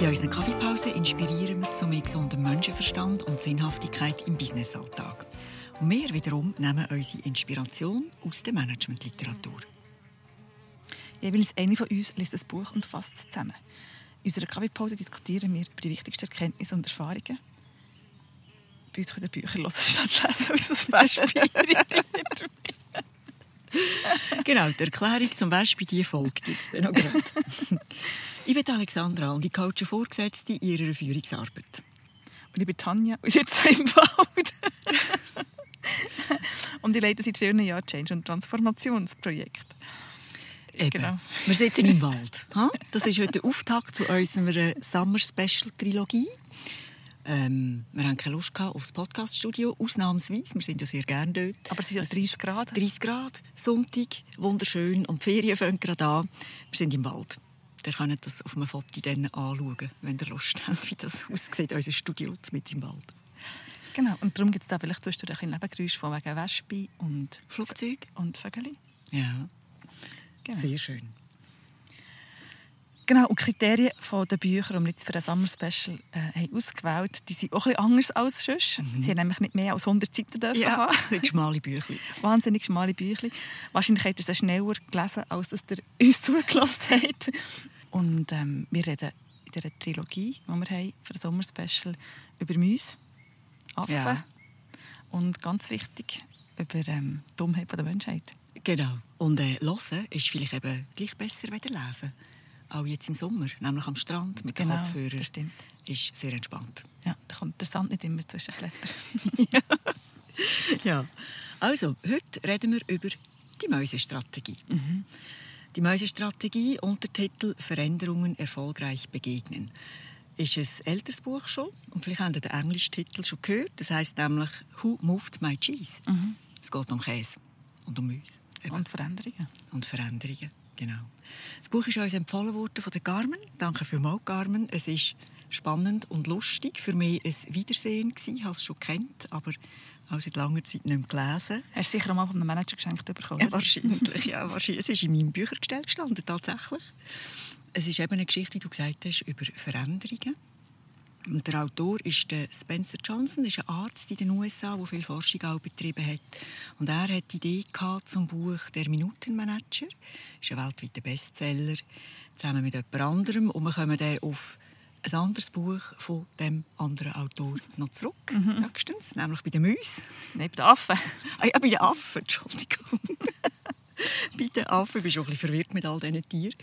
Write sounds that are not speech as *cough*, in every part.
In unseren Kaffeepausen inspirieren wir zu mehr gesundem Menschenverstand und Sinnhaftigkeit im Businessalltag. Und wir wiederum nehmen unsere Inspiration aus der Managementliteratur. Jeweils eine von uns liest ein Buch und fasst es zusammen. In unserer Kaffeepause diskutieren wir über die wichtigsten Erkenntnisse und Erfahrungen. Bei uns können Bücher hören, *laughs* statt lesen, aus das Beispiel Genau, die Erklärung zum Beispiel die folgt jetzt. *laughs* Ich bin Alexandra und ich coache Vorgesetzte in ihrer Führungsarbeit. Und ich bin Tanja und sitze im Wald. und ich leite seit vielen Jahren Change- und Transformationsprojekt. Eben. Genau. Wir sitzen im Wald. Das ist heute der Auftakt zu unserer Summer Special Trilogie. Ähm, wir haben keine Lust auf das Podcaststudio, ausnahmsweise. Wir sind ja sehr gerne dort. Aber es sind ja 30 Grad. 30 Grad, Sonntag, wunderschön. Und die Ferien fangen gerade an. Wir sind im Wald. Ihr könnt das auf einem Foto dann anschauen, wenn ihr Lust habt, wie das aussieht, unser Studio mit im Wald. Genau, und darum gibt es da vielleicht zwischendurch ein Nebengeräusch von wegen Wespe und Flugzeug und Vögel. Ja, genau. sehr schön. Genau, und die Kriterien der Bücher, die wir jetzt für ein Summer Special äh, haben ausgewählt die sind auch bisschen anders als sonst. Mhm. Sie haben nämlich nicht mehr als 100 Seiten dürfen ja, haben. schmale Bücher. *laughs* Wahnsinnig schmale Bücher. Wahrscheinlich habt ihr es schneller gelesen, als dass ihr *laughs* uns zugelassen habt. Und ähm, wir reden in dieser Trilogie, die wir haben für ein Summer Special, über Mäuse, Affen ja. und ganz wichtig, über ähm, die Dummheit der Menschheit. Genau. Und äh, hören ist vielleicht eben gleich besser als lesen auch jetzt im Sommer, nämlich am Strand mit genau, den Kopfhörern, stimmt. ist sehr entspannt. Ja, da kommt der Sand nicht immer zwischen Blättern. ja. *laughs* ja. Also, heute reden wir über die Mäusestrategie. Mhm. Die Mäusestrategie, Untertitel Veränderungen erfolgreich begegnen. Ist ein älteres Buch schon und vielleicht haben Sie den englischen Titel schon gehört. Das heißt nämlich «Who moved my cheese?» mhm. Es geht um Käse und um Mäuse. Und Veränderungen. Und Veränderungen. Genau. Das Buch ist uns empfohlen worden von der Carmen. Danke vielmals, Carmen. Es ist spannend und lustig. Für mich ein Wiedersehen gewesen. Ich habe es schon kennt, aber auch seit langer Zeit nicht mehr gelesen. Hast du sicher mal von einem Manager geschenkt bekommen? Ja, wahrscheinlich. Ja, wahrscheinlich. Es ist in meinem Büchergestell gestanden, tatsächlich. Es ist eben eine Geschichte, wie du gesagt hast, über Veränderungen. Der Autor ist der Spencer Johnson, ist ein Arzt in den USA, der viel Forschung auch betrieben hat. Und er hat die Idee gehabt zum Buch «Der Minutenmanager». Das ist ein weltweiter Bestseller, zusammen mit jemand anderem. Und wir kommen dann auf ein anderes Buch von dem anderen Autor noch zurück, mhm. nächstens, nämlich bei den Mäusen. Nein, bei den Affen. Ah, ja, bei den Affen, Entschuldigung. *laughs* bei den Affen bist du auch ein bisschen verwirrt mit all diesen Tieren.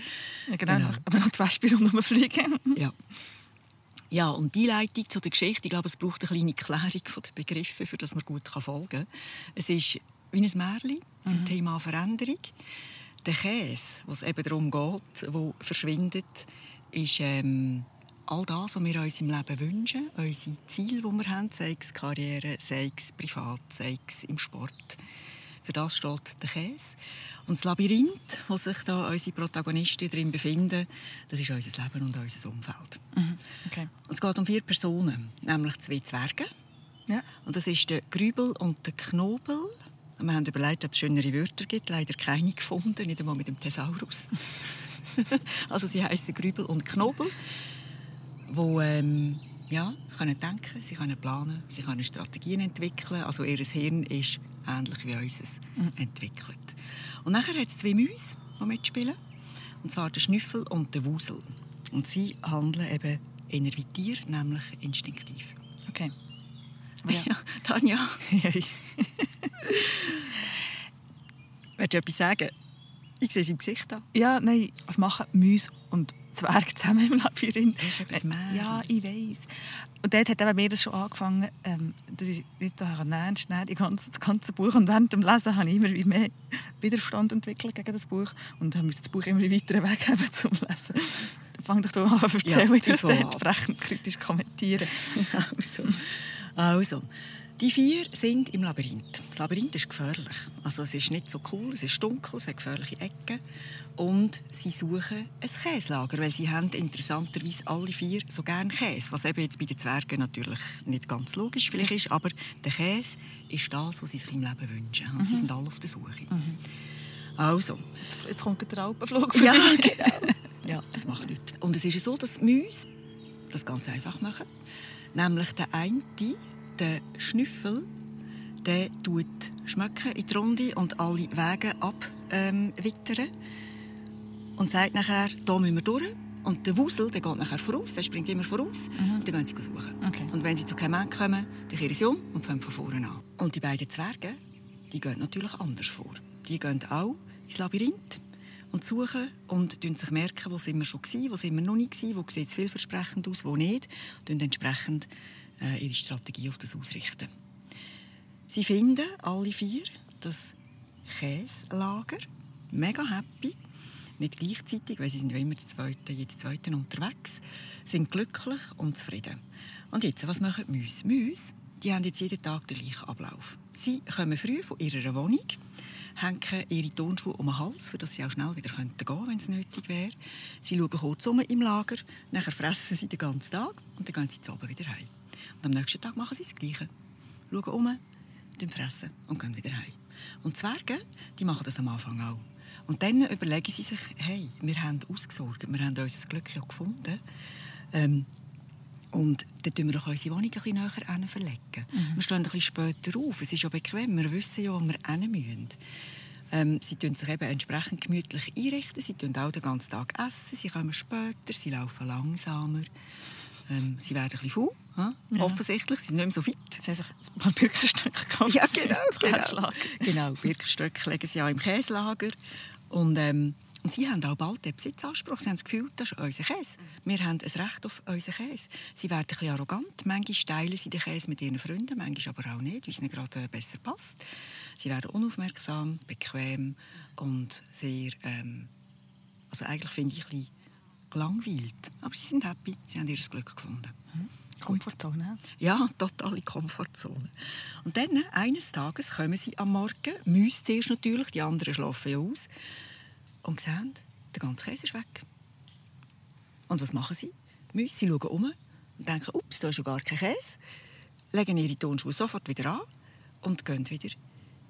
Ja, genau. genau. Aber noch die Wespe rundherum fliegen. ja. Ja, und die Leitung zu der Geschichte, ich glaube, es braucht eine kleine Klärung der Begriffe, für das man gut folgen kann. Es ist wie ein Märchen zum mhm. Thema Veränderung. Der Käse, was eben darum geht, wo verschwindet, ist ähm, all das, was wir uns im Leben wünschen, unsere Ziele, die wir haben, sei es Karriere, sei es privat, sei es im Sport. Für das steht der Käse. Und das Labyrinth, wo sich da unsere Protagonisten drin befinden, das ist unser Leben und unser Umfeld. Mhm. Okay. Und es geht um vier Personen, nämlich zwei Zwerge. Ja. Und das ist der Grübel und der Knobel. Und wir haben überlegt, ob es schönere Wörter gibt. Leider keine gefunden, nicht einmal mit dem Thesaurus. *laughs* also sie heißen Grübel und Knobel, wo ähm, ja, können denken, sie können planen, sie können Strategien entwickeln. Also ihr Hirn ist ähnlich wie unseres mhm. entwickelt. Und nachher hat es zwei Mäuse, die mitspielen. Und zwar der Schnüffel und der Wusel. Und sie handeln eben eher wie Tier, nämlich instinktiv. Okay. *laughs* Ja, ja Tanja. *laughs* Willst du etwas sagen? Ich sehe es im Gesicht an. Ja, nein, was machen Mäuse und Zwerge zusammen im Labyrinth? Das ist etwas äh, Ja, ich weiß. Und dort hat eben mir das schon angefangen, ähm, dass ich nicht so ernst nehmen, das ganze, das ganze Buch. Und während dem Lesen habe ich immer mehr Widerstand entwickelt gegen das Buch und habe das Buch immer weiter weggeben *laughs* zum Lesen. Fang doch an zu erzählen, ja, wie du es entsprechend kritisch kommentieren. also. also. Die vier sind im Labyrinth. Das Labyrinth ist gefährlich. Also es ist nicht so cool, es ist dunkel, es hat gefährliche Ecken. Und sie suchen ein Käslager, weil sie haben interessanterweise alle vier so gerne Käse. Was eben jetzt bei den Zwergen natürlich nicht ganz logisch vielleicht ist, aber der Käse ist das, was sie sich im Leben wünschen. Mhm. Sie sind alle auf der Suche. Mhm. Also. Jetzt kommt der Alpenflug Ja, *laughs* genau. ja, das macht nichts. Und es ist so, dass die Mäuse das ganz einfach machen. Nämlich der eine, der Schnüffel, der tut schmecken in die Runde und alle Wege abwittern. Ähm, und sagt nachher, hier müssen wir durch. Und der Wusel der geht nachher voraus, der springt immer voraus. Mhm. Und dann gehen sie suchen. Okay. Und wenn sie zu keinem Mann kommen, dann kehren sie um und fangen von vorne an. Und die beiden Zwerge, die gehen natürlich anders vor. Die gehen auch ins Labyrinth und suchen und sich merken, wo sind wir schon waren, wo sind wir noch nicht waren, wo sieht es vielversprechend aus, wo nicht. Und entsprechend äh, ihre Strategie auf das ausrichten. Sie finden alle vier das Käselager. Mega happy nicht gleichzeitig, weil sie sind ja immer die Zweiten, jetzt Zweiten unterwegs, sind glücklich und zufrieden. Und jetzt, was machen die Mäuse? Mäuse, die haben jetzt jeden Tag den gleichen Ablauf. Sie kommen früh von ihrer Wohnung, hängen ihre Turnschuhe um den Hals, damit sie auch schnell wieder gehen könnten, wenn es nötig wäre. Sie schauen kurz um im Lager, nachher fressen sie den ganzen Tag und dann gehen sie zu Abend wieder heim. Und am nächsten Tag machen sie das Gleiche. Schauen um, fressen und gehen wieder heim. Und Zwerge, die machen das am Anfang auch. Und dann überlegen sie sich, hey, wir haben ausgesorgt, wir haben unser Glück ja gefunden. Ähm, und dann tun wir doch unsere Wohnung ein bisschen näher verlegen. Mhm. Wir stehen ein bisschen später auf. Es ist ja bequem. Wir wissen ja, wo wir hin müssen. Ähm, sie tun sich eben entsprechend gemütlich einrichten. Sie tun auch den ganzen Tag essen. Sie kommen später. Sie laufen langsamer. Ähm, sie werden ein bisschen faul. Ja? Offensichtlich. Sie sind nicht mehr so fit. Sie haben sich ein paar Birkenstöcke gekauft. Ja, genau. Genau. genau. Birkenstöcke legen sie ja im Käslager. Und, ähm, und sie haben auch bald den Besitzanspruch. Sie haben das Gefühl, das ist unser Käse. Wir haben ein Recht auf unseren Käse. Sie werden ein bisschen arrogant. Manchmal teilen sie den Käse mit ihren Freunden, manchmal aber auch nicht, weil es ihnen gerade besser passt. Sie werden unaufmerksam, bequem und sehr... Ähm, also eigentlich finde ich ein bisschen gelangweilt. Aber sie sind happy. Sie haben ihr Glück gefunden. Komfortzone. Ja, totale Komfortzone. Und dann, eines Tages, kommen sie am Morgen, Mäuse zuerst natürlich, die anderen schlafen ja aus, und sehen, der ganze Käse ist weg. Und was machen sie? Mäuse, sie schauen um und denken, ups, da ist ja gar kein Käse, legen ihre Tonschuhe sofort wieder an und gehen wieder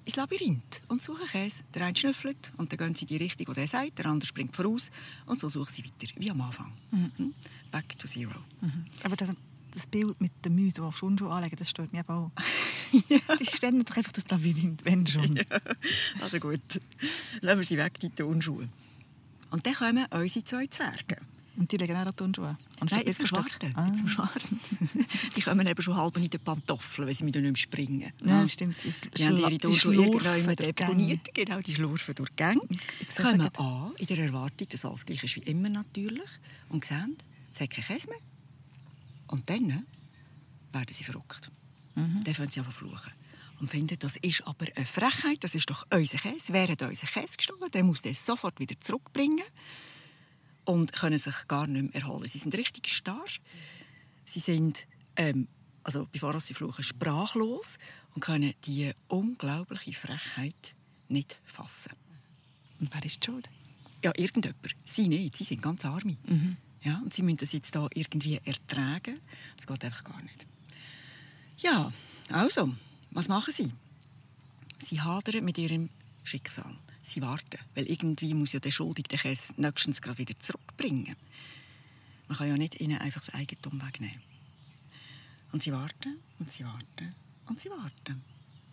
ins Labyrinth und suchen Käse. Der eine schnüffelt und dann gehen sie in die Richtung, die er sagt, der andere springt voraus und so suchen sie weiter, wie am Anfang. Mhm. Hm? Back to zero. Mhm. Aber das das Bild mit den Mäusen, die auf Schonschuhe anlegen, das stört mich eben auch. *laughs* ja. Die stellen doch einfach das Labyrinth, wenn schon. Ja. Also gut, lassen wir sie weg, die Tonschuhe. Und dann kommen unsere zwei Zwerge. Und die legen auch die Turnschuhe? Nein, jetzt zum Schwarten. Ah. Zum Schwarten. *laughs* die kommen eben schon halb in den Pantoffeln, weil sie mit nicht springen. Ja, ja. stimmt. Die, die haben ihre Turnschuhe irgendwann deponiert. Genau, die schlurfen durch die Gänge. Kommen an, in der Erwartung, dass alles gleich ist wie immer natürlich. Und sehen, es hat keinen Käse mehr. Und dann werden sie verrückt. Mhm. Dann fangen sie an fluchen. Und finden, das ist aber eine Frechheit, das ist doch unser Käse. Wer hat unseren Käse gestohlen? Der muss den sofort wieder zurückbringen. Und können sich gar nicht mehr erholen. Sie sind richtig starr. Sie sind, ähm, also bevor sie fluchen, sprachlos und können diese unglaubliche Frechheit nicht fassen. Und wer ist die Schuld? Ja, irgendjemand. Sie nicht. Sie sind ganz arme. Mhm. Ja, und sie müssen das jetzt da irgendwie ertragen. Das geht einfach gar nicht. Ja, also, was machen sie? Sie hadern mit ihrem Schicksal. Sie warten, weil irgendwie muss ja der Schuldige den nächstens gerade wieder zurückbringen. Man kann ja nicht ihnen einfach das Eigentum wegnehmen. Und sie warten und sie warten und sie warten.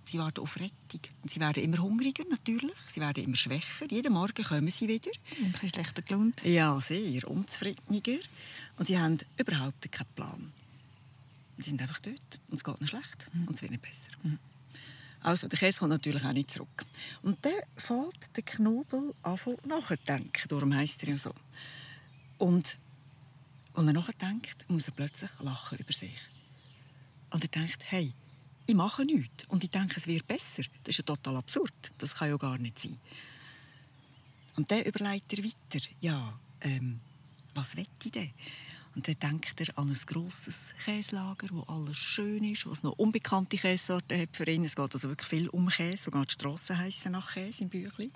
Sie warten auf Rettung. Und sie werden immer hungriger, natürlich. Sie werden immer schwächer. Jeden Morgen kommen sie wieder. Ein bisschen schlechter gelohnt. Ja, sehr. Unzufriedeniger. Und sie haben überhaupt keinen Plan. Sie sind einfach dort. Und es geht ihnen schlecht. Mhm. Und es wird nicht besser. Mhm. Also, der Käse kommt natürlich auch nicht zurück. Und dann fällt der Knobel an nachdenken. Darum heisst er ja so. Und als er nachdenkt, muss er plötzlich lachen über sich. Und er denkt, hey, ich mache nichts und ich denke, es wird besser. Das ist ja total absurd. Das kann ja gar nicht sein. Und dann überlegt er weiter, ja, ähm, was will ich denn? Und dann denkt er an ein grosses Käslager, wo alles schön ist, wo es noch unbekannte Käsesorten hat für ihn. Es geht also wirklich viel um Käse, sogar die Strassen heissen nach Käse im Büchlein.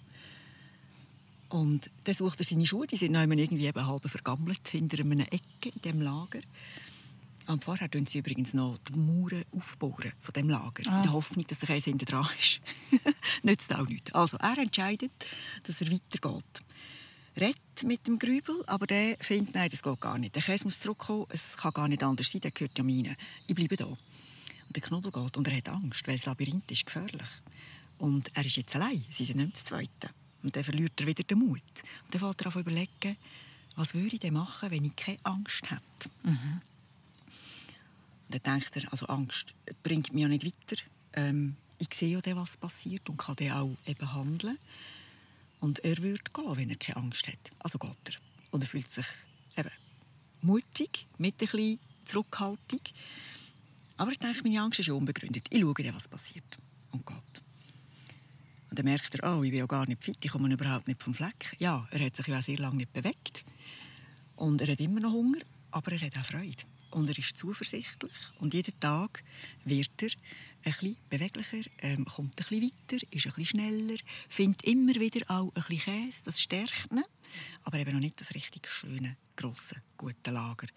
Und dann sucht er seine Schuhe, die sind noch irgendwie eben halb vergammelt hinter einer Ecke in diesem Lager. Und vorher tun sie übrigens noch die Mauern aufbauen von dem Lager, ah. in der Hoffnung, dass der Käse hinter dran ist. *laughs* Nützt auch nichts. Also er entscheidet, dass er weitergeht. redet mit dem Grübel, aber der findet, nein, das geht gar nicht. Der Käse muss zurückkommen, es kann gar nicht anders sein, der gehört ja mir. Ich bleibe da. Und der Knubbel geht und er hat Angst, weil das Labyrinth ist gefährlich. Und er ist jetzt allein, sie sind nicht das Zweite. Und dann verliert er wieder den Mut. Und dann fällt er auf überlegen, was würde ich denn machen, wenn ich keine Angst hätte. Mhm. Und dann denkt er, also Angst bringt mich ja nicht weiter. Ähm, ich sehe ja was passiert und kann dann auch eben handeln. Und er würde gehen, wenn er keine Angst hat. Also geht er. Und er fühlt sich eben mutig, mit ein bisschen Zurückhaltung. Aber ich denke, meine Angst ist unbegründet. Ich schaue was passiert. Und geht. Und dann merkt er, oh, ich bin ja gar nicht fit, ich komme überhaupt nicht vom Fleck. Ja, er hat sich ja sehr lange nicht bewegt. Und er hat immer noch Hunger, aber er hat auch Freude. Und er ist zuversichtlich. Und jeden Tag wird er ein bisschen beweglicher, ähm, kommt ein bisschen weiter, ist ein bisschen schneller, findet immer wieder auch ein bisschen Käse, das stärkt ihn. Aber eben noch nicht das richtig schöne, grosse, gute Lager,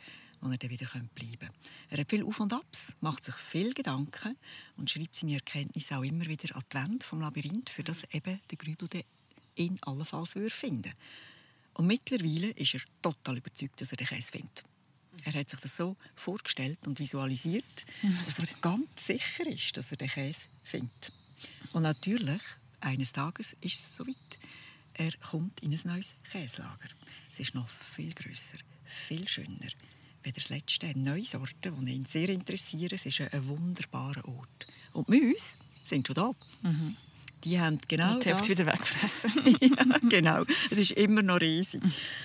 wo er dann wieder bleiben könnte. Er hat viel Auf und Abs, macht sich viel Gedanken und schreibt seine Erkenntnisse auch immer wieder an die Wand vom Labyrinth, für das eben der Grübel ihn allenfalls finden würde. Und mittlerweile ist er total überzeugt, dass er den Käse findet. Er hat sich das so vorgestellt und visualisiert, dass er ganz sicher ist, dass er den Käse findet. Und natürlich, eines Tages ist es soweit. Er kommt in ein neues Käslager. Es ist noch viel größer, viel schöner. Wie das letzte, eine neue Sorte, die ihn sehr interessiert. Es ist ein wunderbarer Ort. Und wir sind schon da. Mhm die haben genau die Hälfte wieder weggefressen. *laughs* ja, genau. Es ist immer noch riesig.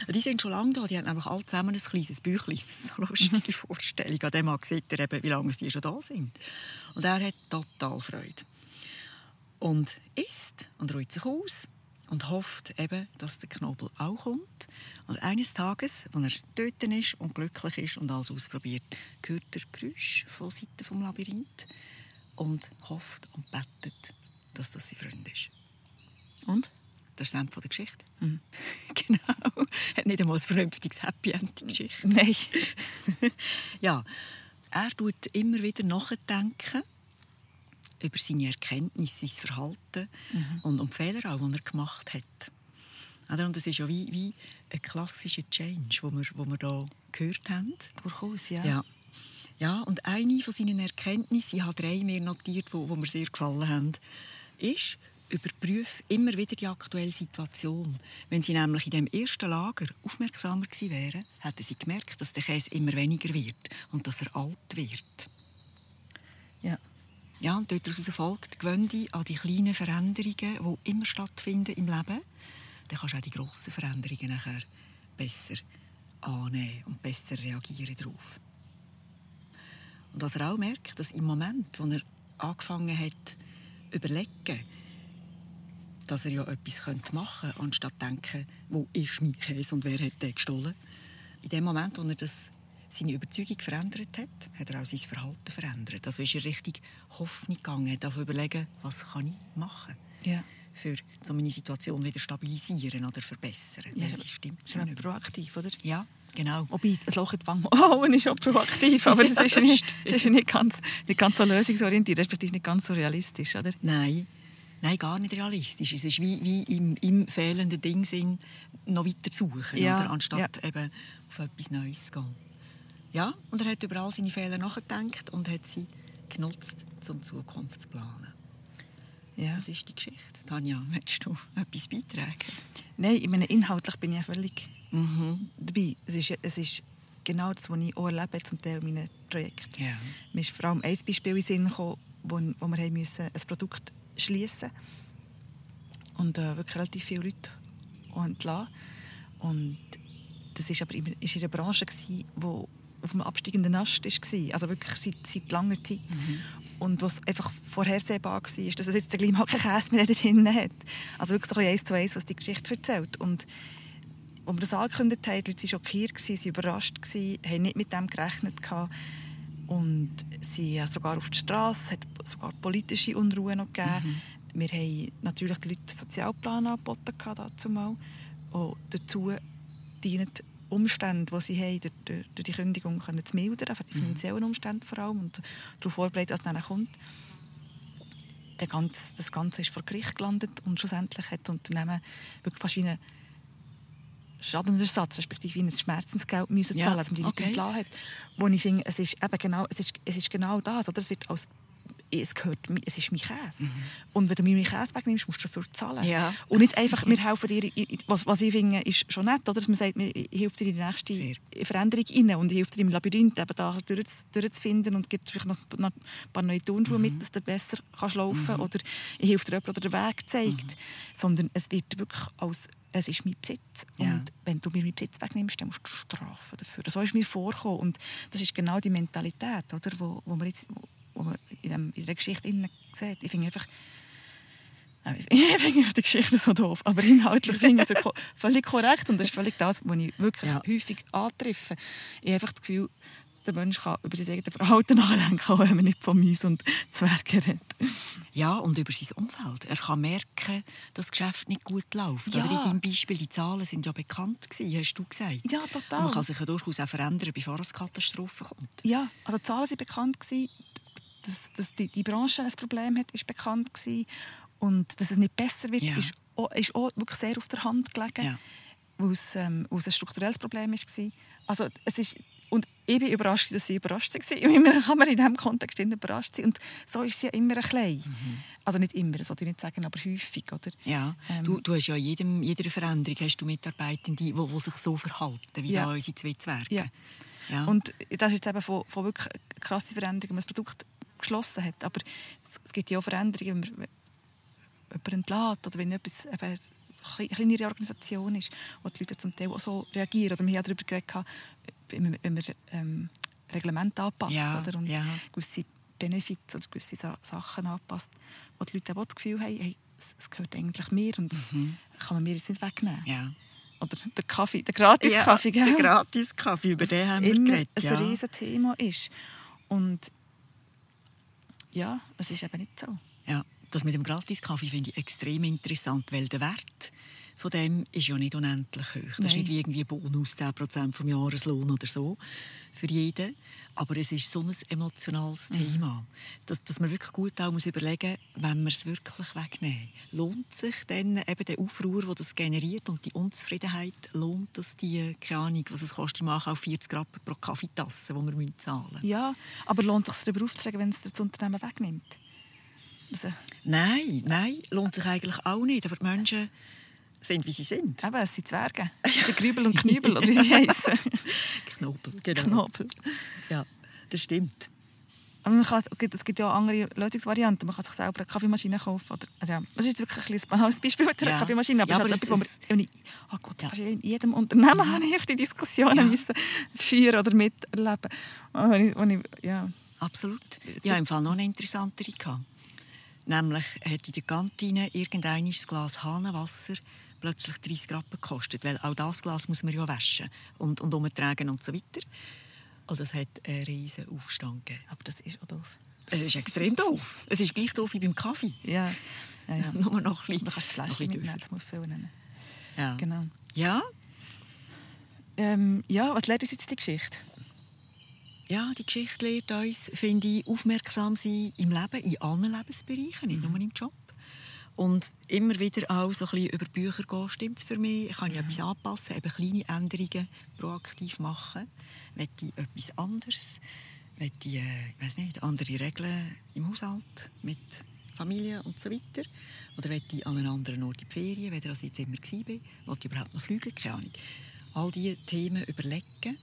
Die sind schon lange da. Die haben einfach alle zusammen ein kleines Büchlein. So eine lustige *laughs* Vorstellung. An dem sieht er eben, wie lange sie schon da sind. Und er hat total Freude. Und isst und ruht sich aus und hofft eben, dass der Knobel auch kommt. Und eines Tages, als er dort ist und glücklich ist und alles ausprobiert, hört er Geräusch von Seiten vom Labyrinth und hofft und betet dass das sein Freund ist. Und? Das ist das Ende der Geschichte. Mhm. *laughs* genau. Hat nicht einmal ein vernünftiges Happy End, die Geschichte. Nein. *laughs* ja, er tut immer wieder nachdenken über seine Erkenntnisse, sein Verhalten mhm. und um die Fehler auch, die er gemacht hat. Und das ist ja wie, wie ein klassischer Change, den wir, hier gehört haben. Durchaus, ja. ja. Ja, und eine von seinen Erkenntnissen, ich habe drei mehr notiert, die, die mir sehr gefallen haben, ist, überprüfe immer wieder die aktuelle Situation. Wenn Sie nämlich in dem ersten Lager aufmerksamer gewesen wären, hätten Sie gemerkt, dass der Käse immer weniger wird und dass er alt wird. Ja. Ja, und daraus folgt, gewöhne dich an die kleinen Veränderungen, die immer stattfinden im Leben. Dann kannst du auch die grossen Veränderungen nachher besser annehmen und besser reagieren darauf. Und dass er auch merkt, dass im Moment, wo er angefangen hat, überlegen, dass er ja etwas machen könnte, anstatt zu denken, wo ist mein Käse und wer hat den gestohlen. In dem Moment, wo er das, seine Überzeugung verändert hat, hat er auch sein Verhalten verändert. Also ist er richtig Hoffnung gegangen, hat auf überlegen, was kann ich machen ja. für so meine Situation wieder stabilisieren oder verbessern. Ja, das stimmt. Ist man proaktiv, oder? Ja, genau. Wobei, das Loch in die Wange oh, ist auch proaktiv, *laughs* aber das, ist nicht, das ist nicht ganz, nicht ganz so lösungsorientiert, respektive nicht ganz so realistisch, oder? Nein. Nein, gar nicht realistisch. Es ist wie, wie im, im fehlenden Ding noch weiter suchen, ja, anstatt ja. eben auf etwas Neues zu gehen. Ja, und er hat über all seine Fehler nachgedacht und hat sie genutzt, um Zukunft zu planen. Ja. Das ist die Geschichte. Tanja, möchtest du etwas beitragen? Nein, ich meine, inhaltlich bin ich völlig mhm. dabei. Es ist, es ist genau das, was ich auch erlebe, zum Teil meiner Projekte. Ja. Mir ist vor allem ein Beispiel in den Sinn gekommen, wo, wo wir haben müssen ein Produkt schließen und äh, wirklich relativ viele Leute entlassen. Und das war aber in, ist in einer Branche, die auf einem absteigenden Ast war. Also wirklich seit, seit langer Zeit. Mhm. Und was einfach vorhersehbar war, dass es jetzt gleich mal keinen Käse mehr drin hat. Also wirklich so eins zu eins, was die Geschichte erzählt. Und als wir das angekündigt haben, die Leute waren schockiert, sie waren überrascht, haben nicht mit dem gerechnet. Und sie haben sogar auf die Straße, hat sogar politische Unruhe noch gegeben. Mhm. Wir haben natürlich die Leute Sozialplan angeboten dazu mal. Und dazu dienen Umstände, die sie haben, durch, durch die Kündigung können zu mildern, also die mhm. finanziellen Umstände vor allem, und darauf vorbereitet, was dann kommt. Ganze, das Ganze ist vor Gericht gelandet und schlussendlich hat das Unternehmen wirklich fast wie eine Schadensersatz, respektive ein Schmerzensgeld müssen Ja, zahlen, dass man die Leute okay. entlassen hat. Wo ich finde, es ist eben genau, es ist, es ist genau das, oder? Es wird als es gehört, es ist mein Käse. Und wenn du mir meinen Käse wegnimmst, musst du dafür zahlen. Mhm. Ja. Und nicht einfach, wir helfen dir, was, was ich finde, ist schon nett, oder? dass man sagt, ich helfe dir in die nächste Sehr. Veränderung rein und ich helfe dir im Labyrinth eben da durch, durchzufinden und gibt vielleicht noch, ein paar neue Turnschuhe Mhm. mit, dass du besser kannst laufen kannst. Oder ich helfe dir jemand, der den Weg zeigt. Mhm. Sondern es wird wirklich als es ist mein Besitz. Ja. Und wenn du mir meinen Besitz wegnimmst, dann musst du strafen dafür. So ist mir vorgekommen. Und das ist genau die Mentalität, oder, wo, wo man jetzt in, dem, in der Geschichte sieht. Ich finde einfach, äh, *laughs* ich finde die Geschichte so doof, aber inhaltlich finde ich sie *laughs* völlig korrekt und das ist völlig das, was ich wirklich Ja. häufig antreffe. Ich habe einfach das Gefühl, der Mensch kann über sein eigenes Verhalten *laughs* nachdenken, auch wenn man nicht von Mäusen und Zwergen redet. Ja, und über sein Umfeld. Er kann merken, dass das Geschäft nicht gut läuft. Ja. Oder in deinem Beispiel, die Zahlen sind ja bekannt gewesen, hast du gesagt. Ja, Und total. man kann sich ja durchaus auch verändern, bevor es Katastrophe kommt. Ja, also die Zahlen waren bekannt. Gewesen. Dass, dass die, die Branche ein Problem hat, ist bekannt. Gewesen. Und dass es nicht besser wird, Ja. ist, auch, ist auch wirklich sehr auf der Hand gelegen, Ja. weil es, ähm, ein strukturelles Problem war. Also es ist, und ich bin überrascht, dass sie überrascht war. *laughs* Immer kann man in diesem Kontext überrascht sein. Und so ist sie ja immer ein klein. Also nicht immer, das wollte ich nicht sagen, aber häufig. Oder? Ja, Ähm. du, du hast ja in jedem, jeder Veränderung hast du Mitarbeitende, die, die sich so verhalten, wie Ja. da unsere zwei Zwerge. Ja. Ja. Und das ist jetzt eben von, von wirklich krassen Veränderungen, man das Produkt geschlossen hat. Aber es, gibt ja auch Veränderungen, wenn man jemanden entlässt oder wenn etwas eben eine kle- kleinere Organisation ist, wo die Leute zum Teil auch so reagieren. Oder wir haben darüber geredet, wenn man, ähm, Reglemente anpasst Ja, oder, und ja. gewisse Benefits oder gewisse Sa Sachen anpasst, wo die Leute auch das Gefühl haben, hey, es- gehört eigentlich mir und das kann man mir jetzt nicht wegnehmen. Mhm. ja. Oder der Kaffee, der Gratis-Kaffee. Ja, der Gratis-Kaffee, über den haben wir geredet. ein Ja. riesen Thema ist. Und ja, es ist eben nicht so. Ja, das mit dem Gratis-Kaffee finde ich extrem interessant, weil der Wert von dem ist ja nicht unendlich hoch. Das ist Nein. nicht wie irgendwie ein Bonus 10% vom Jahreslohn oder so für jeden. Aber es ist so ein emotionales Mhm. Thema, dass, dass man wirklich gut auch muss überlegen muss, wenn man es wirklich wegnehmen. Lohnt sich dann eben der Aufruhr, der das generiert und die Unzufriedenheit, lohnt das die, keine Ahnung, was es kostet, im Ankauf 40 Rappen pro Kaffeetasse, die wir zahlen müssen? Ja, aber lohnt es sich darüber aufzuregen, wenn es das Unternehmen wegnimmt? Also, Nein, nein, lohnt sich eigentlich auch nicht. Aber die Menschen sind, wie sie sind. eben, es sind Zwerge. *laughs* Der Grübel und Knübel, oder wie sie heißen. *laughs* Knobel, genau. Knobel. Ja, das stimmt. Aber man kann, es gibt ja auch andere Lösungsvarianten. Man kann sich selber eine Kaffeemaschine kaufen. Oder, also ja, das ist wirklich ein banales Beispiel mit einer Ja. Kaffeemaschine. Aber Ja, es ist aber halt etwas, wo man, oh Gott, Ja. in jedem Unternehmen *laughs* habe ich die Diskussionen Ja. müssen führen oder miterleben. Und wenn ich, ich, ja. Absolut. Hatte im Fall noch eine interessantere. Nämlich hat in der Kantine irgendein Glas Hahnenwasser plötzlich 30 Rappen gekostet. Weil auch das Glas muss man ja waschen und, und umtragen und so weiter. Und das hat einen riesen Aufstand gegeben. Aber das ist auch doof. Es ist extrem doof. Es ist gleich doof wie beim Kaffee. Ja, ja, ja. *laughs* Nur noch ein bisschen, Man kann das Fläschchen mitnehmen, das muss viel nennen. dürfer. Ja. Genau. ja, Ähm, ja, was lernt uns jetzt die Geschichte? Ja, die Geschichte lehrt uns, finde ich, aufmerksam sein im Leben, in allen Lebensbereichen, nicht nur im Job. Und immer wieder auch so ein bisschen über Bücher gehen, stimmt es für mich. Ich kann ja etwas anpassen, eben kleine Änderungen proaktiv machen. Möchte ich etwas anderes? Möchte ich, äh, ich weiss nicht, andere Regeln im Haushalt mit Familie und so weiter? Oder möchte ich an einen anderen Ort in die Ferien, weder als ich jetzt immer war? Wollte ich überhaupt noch fliegen? Keine Ahnung. All diese Themen überlegen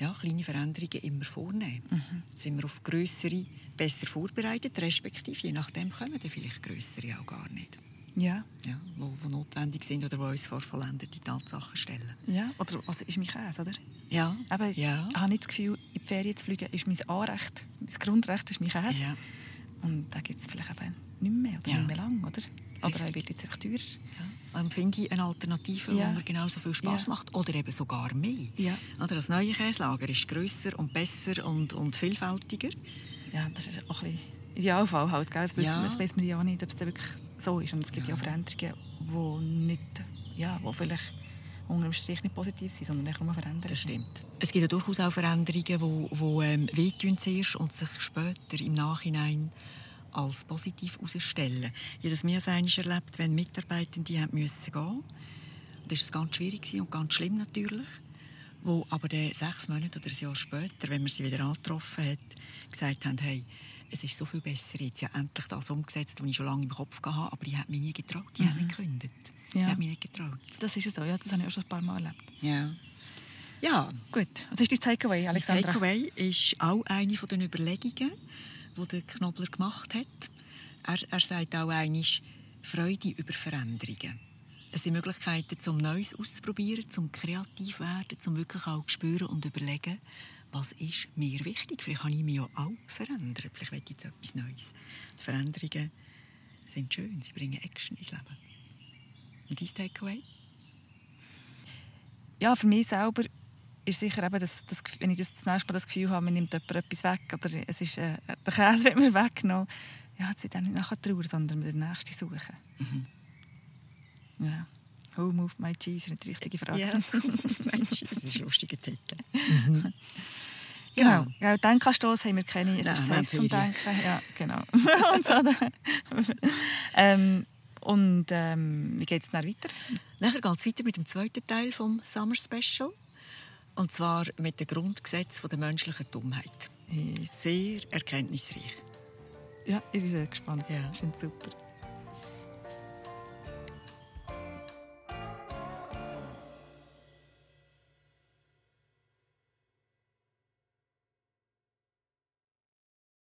ja, kleine Veränderungen immer vornehmen. Mhm. Sind wir auf größere besser vorbereitet, respektive je nachdem kommen dann vielleicht größere auch gar nicht. Ja. Ja, wo, wo notwendig sind oder wo uns vor vollendete Tatsachen stellen. ja. Oder was ist mein Käse, oder? Ja, Aber ja, ich habe nicht das Gefühl, in die Ferien zu fliegen ist mein Anrecht. Mein Grundrecht ist mein Käse. ja, Und da gibt es vielleicht eben nicht mehr oder Ja. nicht mehr lang, oder? Oder er wird jetzt einfach teurer. ja. Dann finde ich eine Alternative, Ja. die mir genauso viel Spaß Ja. macht oder eben sogar mehr. Ja. Oder das neue Käslager ist grösser und besser und, und vielfältiger. Ja, das ist auch ein bisschen Idealfall halt, gell? Das, wissen, Ja. das weiss man ja auch nicht, ob es wirklich so ist. Und es gibt ja, auch Veränderungen, die nicht, ja, die vielleicht unter dem Strich nicht positiv sind, sondern einfach nur verändern. Das stimmt. Es gibt ja durchaus auch Veränderungen, die wo, wo, ähm, wehtun zuerst und sich später im Nachhinein als positiv herausstellen. Ich habe das mehr als einmal erlebt, wenn Mitarbeitende haben müssen gehen Das war ganz schwierig und ganz schlimm natürlich. Wo aber dann sechs Monate oder ein Jahr später, wenn wir sie wieder angetroffen haben, gesagt haben, hey, es ist so viel besser jetzt. Ja, endlich das umgesetzt, was ich schon lange im Kopf hatte, aber ich habe mich nie getraut. Ich mhm. habe nicht gekündigt. Ja. Ich habe mich nicht getraut. Das ist es so, ja. Das habe ich auch schon ein paar Mal erlebt. Ja. Ja. Gut. Was ist dein Takeaway, Alexandra? Das Takeaway ist auch eine von den Überlegungen, die der Knobler gemacht hat. Er, er sagt auch einmal, Freude über Veränderungen. Es sind Möglichkeiten, um Neues auszuprobieren, zum kreativ werden, zum wirklich auch spüren und überlegen, was ist mir wichtig. Vielleicht kann ich mich ja auch verändern. Vielleicht will ich jetzt etwas Neues. Die Veränderungen sind schön, sie bringen Action ins Leben. Und dein Takeaway? Ja, für mich selber ist sicher eben, dass, dass, wenn ich das, das nächste Mal das Gefühl habe, man nimmt jemand etwas weg oder es ist, äh, der Käse wird mir weggenommen, ja, jetzt nicht nachher trauern, sondern den nächsten suchen. Mhm. Ja. Who moved my cheese? ist die richtige Frage. Ja, das ist ein lustiger Titel. Mhm. *laughs* Genau. Ja, Denkanstoss haben wir keine. Es ist Zeit zum Denken. Ja, genau. *laughs* und *laughs* ähm, und ähm, wie geht es dann weiter? Nachher geht es weiter mit dem zweiten Teil vom Summer Special. Und zwar mit dem Grundgesetz der menschlichen Dummheit. Sehr erkenntnisreich. Ja, ich bin sehr gespannt. Ja. Ich finde es super.